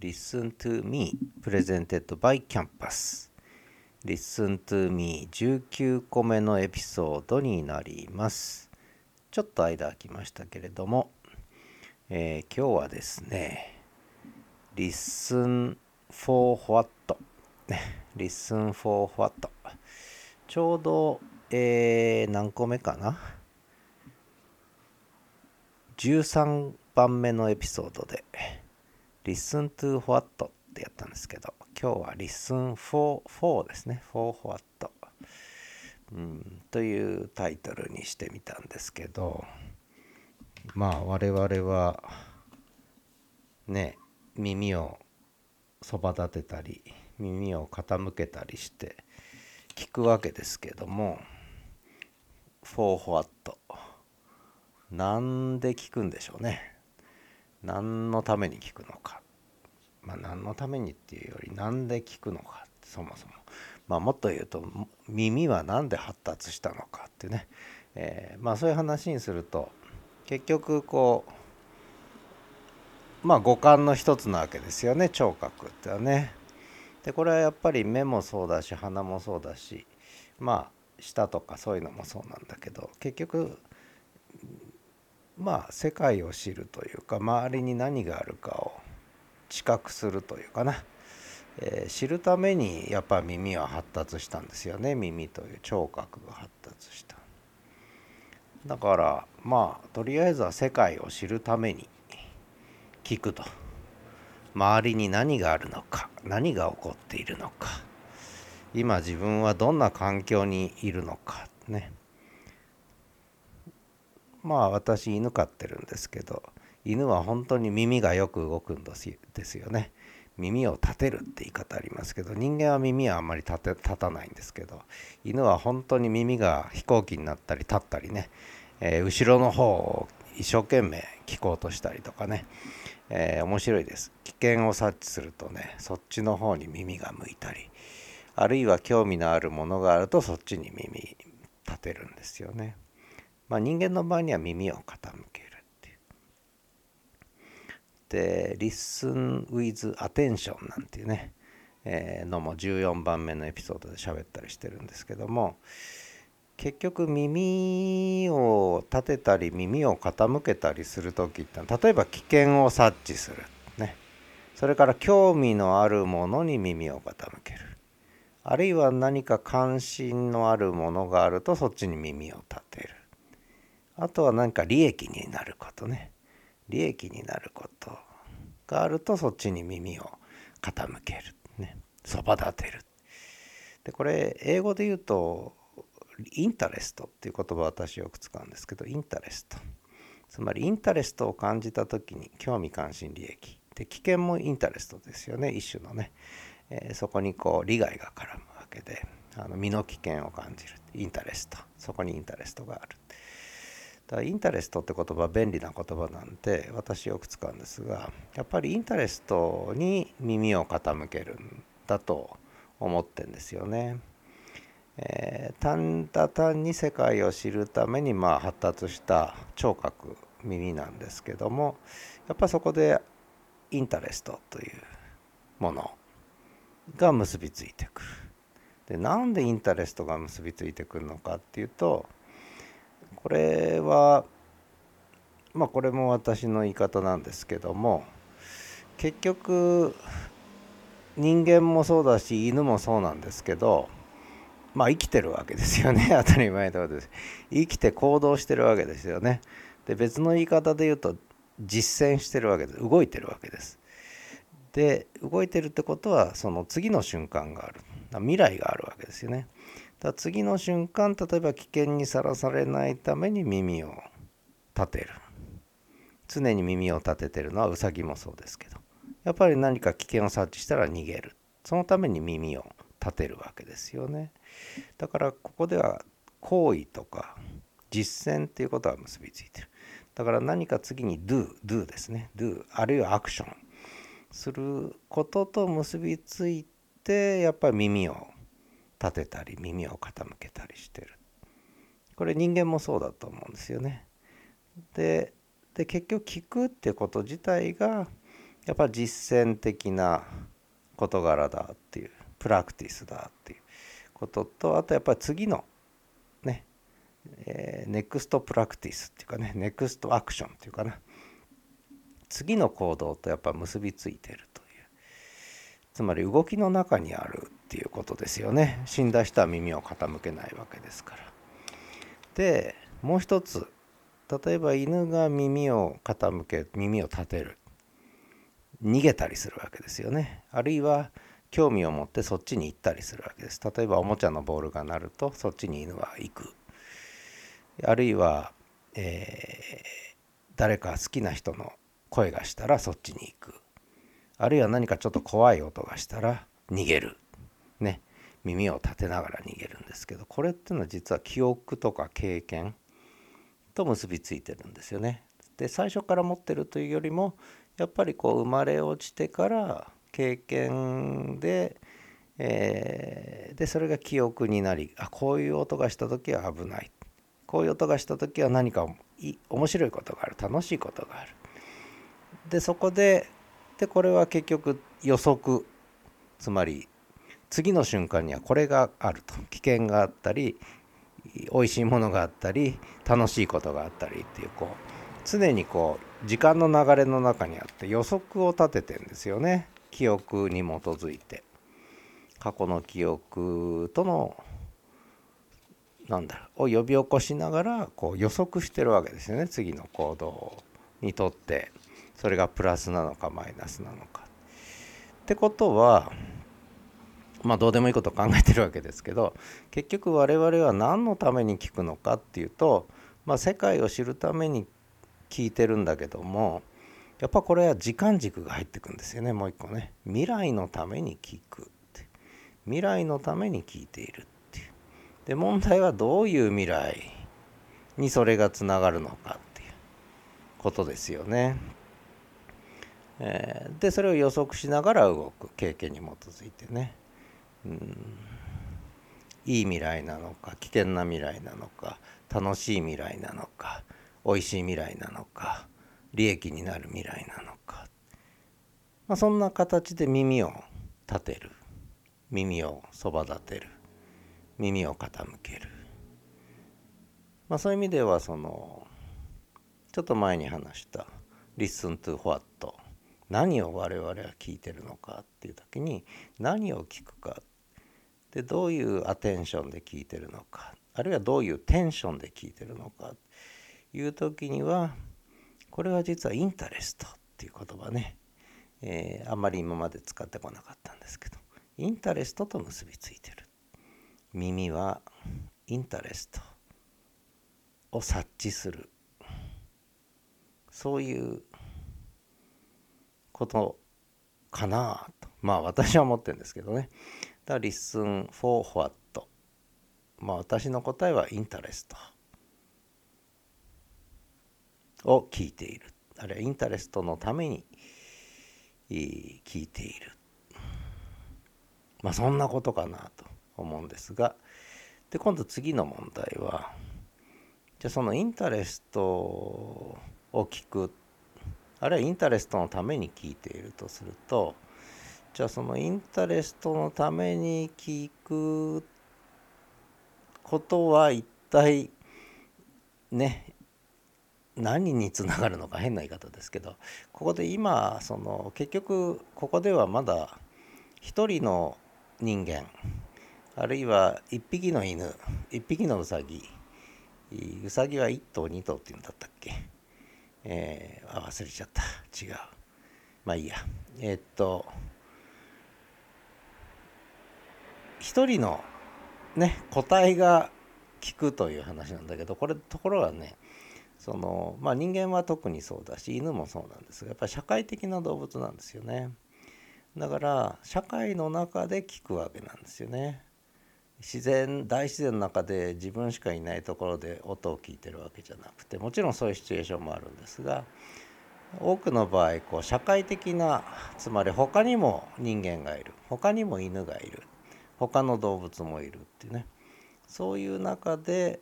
Listen to Me Presented by Campus Listen to Me 19個目のエピソードになりますちょっと間空きましたけれども、えー、今日はですね Listen for what Listen for what ちょうど、えー、何個目かな13番目のエピソードで Listen to what ってやったんですけど今日は Listen for, for ですね for what、うん、というタイトルにしてみたんですけどまあ我々はね耳をそば立てたり耳を傾けたりして聞くわけですけども for what なんで聞くんでしょうね。何のために聞くのか。まあ何のためにっていうより何で聞くのかそもそもまあもっと言うと耳は何で発達したのかってね、えー、まあそういう話にすると結局こうまあ五感の一つなわけですよね聴覚ってはね。でこれはやっぱり目もそうだし鼻もそうだしまあ舌とかそういうのもそうなんだけど結局まあ世界を知るというか周りに何があるかを知覚するというかな、えー、知るためにやっぱ耳は発達したんですよね。耳という聴覚が発達した。だからまあとりあえずは世界を知るために聞くと。周りに何があるのか何が起こっているのか。今自分はどんな環境にいるのか。ね。まあ私犬飼ってるんですけど。犬は本当に耳がよく動くんですよね。耳を立てるって言い方ありますけど人間は耳はあんまり立て立たないんですけど犬は本当に耳が飛行機になったり立ったりね、えー、後ろの方を一生懸命聞こうとしたりとかね、えー、面白いです危険を察知するとねそっちの方に耳が向いたりあるいは興味のあるものがあるとそっちに耳立てるんですよね。まあ、人間の場合には耳を傾けていう。で「Listen with Attention」なんていうね、え、のも14番目のエピソードで喋ったりしてるんですけども結局耳を立てたり耳を傾けたりする時って例えば危険を察知する、ね、それから興味のあるものに耳を傾ける。あるいは何か関心のあるものがあるとそっちに耳を立てる。あとは何か利益になることね。利益になることがあるとそっちに耳を傾ける。ね。そば立てる。でこれ英語で言うとインタレストっていう言葉私よく使うんですけどインタレスト。つまり interest を感じた時に興味関心利益。で危険も interest ですよね。一種のね、えー、そこにこう利害が絡むわけであの身の危険を感じる。 interest。そこに interest がある。だ interest って言葉便利な言葉なんで私よく使うんですがやっぱり interest に耳を傾けるんだと思ってんですよね。えー、単だ単に世界を知るためにまあ発達した聴覚耳なんですけどもやっぱそこでインタレストというものが結びついてくる。でなんでインタレストが結びついてくるのかっていうとこれはまあこれも私の言い方なんですけども結局人間もそうだし犬もそうなんですけどまあ生きてるわけですよね。当たり前のことです。生きて行動してるわけですよね。で別の言い方で言うと実践してるわけです。動いてるわけです。で動いてるってことはその次の瞬間がある。未来があるわけですよね。だ次の瞬間例えば危険にさらされないために耳を立てる。常に耳を立ててるのはウサギもそうですけどやっぱり何か危険を察知したら逃げる。そのために耳を立てるわけですよね。だからここでは行為とか実践っていうことが結びついてる。だから何か次に do do ですね。do あるいはアクション。することと結びついてやっぱり耳を立てたり耳を傾けたりしてる。これ人間もそうだと思うんですよね。で結局聞くってこと自体がやっぱ実践的な事柄だっていう practice だっていうこととあとやっぱり次のねえー、 next practice っていうかね next action っていうかな。次の行動とやっぱ結びついてるという。つまり動きの中にあるっていうことですよね。死んだ人は耳を傾けないわけですから。でもう一つ例えば犬が耳を傾け耳を立てる。逃げたりするわけですよね。あるいは興味を持ってそっちに行ったりするわけです。例えばおもちゃのボールが鳴るとそっちに犬は行く。あるいは、えー、誰か好きな人の声がしたらそっちに行く。あるいは何かちょっと怖い音がしたら逃げる。耳を立てながら逃げるんですけどこれっていうのは実は記憶とか経験と結びついてるんですよね。で最初から持ってるというよりもやっぱりこう生まれ落ちてから経験で、えー、でそれが記憶になりあこういう音がした時は危ない。こういう音がした時は何か面白いことがある。楽しいことがある。でそこででこれは結局予測つまり次の瞬間にはこれがあると。危険があったり美味しいものがあったり楽しいことがあったりっていうこう常にこう時間の流れの中にあって予測を立ててんですよね。記憶に基づいて。過去の記憶とのなんだろうを呼び起こしながらこう予測してるわけですよね。次の行動にとって。それがプラスなのかマイナスなのか。ってことはまあどうでもいいことを考えてるわけですけど結局我々は何のために聞くのかっていうと、まあ、世界を知るために聞いてるんだけどもやっぱこれは時間軸が入ってくんですよねもう一個ね。未来のために聞くって。未来のために聞いているっていう。で問題はどういう未来にそれがつながるのかっていう。ことですよね。えー、でそれを予測しながら動く。経験に基づいてね、うん、いい未来なのか危険な未来なのか楽しい未来なのか美味しい未来なのか利益になる未来なのか、まあ、そんな形で耳を立てる。耳をそば立てる。耳を傾ける、まあ、そういう意味ではそのちょっと前に話した「Listen to what」何を我々は聞いてるのかっていう時に何を聞くかでどういうアテンションで聞いてるのかあるいはどういうテンションで聞いてるのかいう時にはこれは実はインタレストっていう言葉ね、えー、あんまり今まで使ってこなかったんですけどインタレストと結びついてる。耳はインタレストを察知する。そういうことかなとまあ私は思ってるんですけどね。だから listen for what まあ私の答えはインタレスト。を聞いている。あるいはインタレストのために聞いている。まあそんなことかなと思うんですが。で今度次の問題はじゃあそのインタレストを聞く。あるいはインタレストのために聞いているとするとじゃあそのインタレストのために聞くことは一体ね何につながるのか変な言い方ですけどここで今その結局ここではまだ一人の人間あるいは一匹の犬一匹のウサギウサギは1頭2頭っていうんだったっけ？えー、忘れちゃった。違う。まあいいや。えー、っと一人のね個体が聞くという話なんだけどこれところはねそのまあ人間は特にそうだし犬もそうなんですがやっぱり社会的な動物なんですよね。だから社会の中で聞くわけなんですよね。自然大自然の中で自分しかいないところで音を聞いてるわけじゃなくてもちろんそういうシチュエーションもあるんですが多くの場合こう社会的なつまり他にも人間がいる他にも犬がいる。他の動物もいるっていうねそういう中で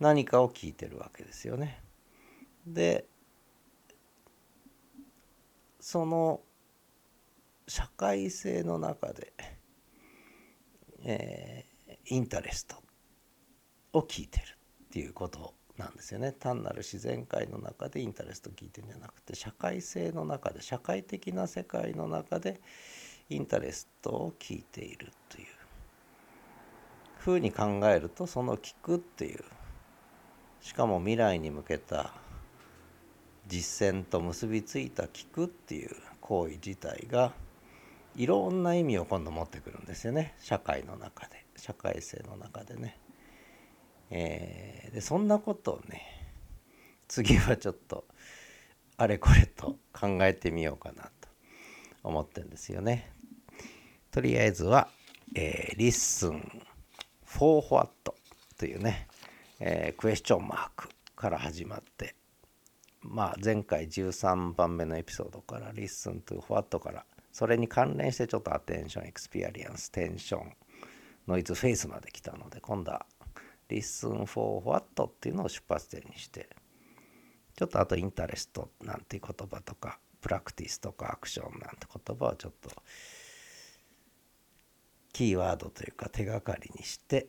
何かを聞いてるわけですよね。でその社会性の中で、えー、インタレストを聞いてるっていうことなんですよね単なる自然界の中でインタレストを聞いてるんじゃなくて社会性の中で社会的な世界の中でインタレストを聞いているというふうに考えるとその聞くっていうしかも未来に向けた実践と結びついた聞くっていう行為自体がいろんな意味を今度持ってくるんですよね社会の中で社会性の中でね。えー、でそんなことをね次はちょっとあれこれと考えてみようかなと思ってるんですよね。とりあえずは、えー、Listen for what というね、えー、クエスチョンマークから始まってまあ前回13番目のエピソードから Listen to what からそれに関連してちょっと attention experience tension noise face まで来たので今度は Listen for what っていうのを出発点にしてちょっとあとインタレストなんていう言葉とかプラクティスとかアクションなんて言葉をちょっとキーワードというか手がかりにして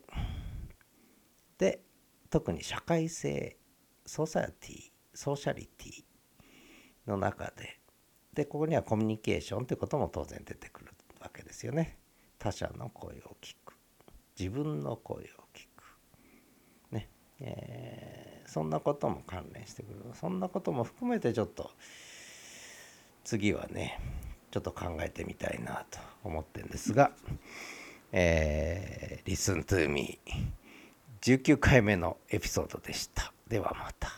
で特に社会性ソーサエティソーシャリティの中ででここにはコミュニケーションということも当然出てくるわけですよね。他者の声を聞く。自分の声を聞く。ね。えー、そんなことも関連してくる。そんなことも含めてちょっと次はねちょっと考えてみたいなと思ってるんですが、えー、Listen to me 19回目のエピソードでした。ではまた。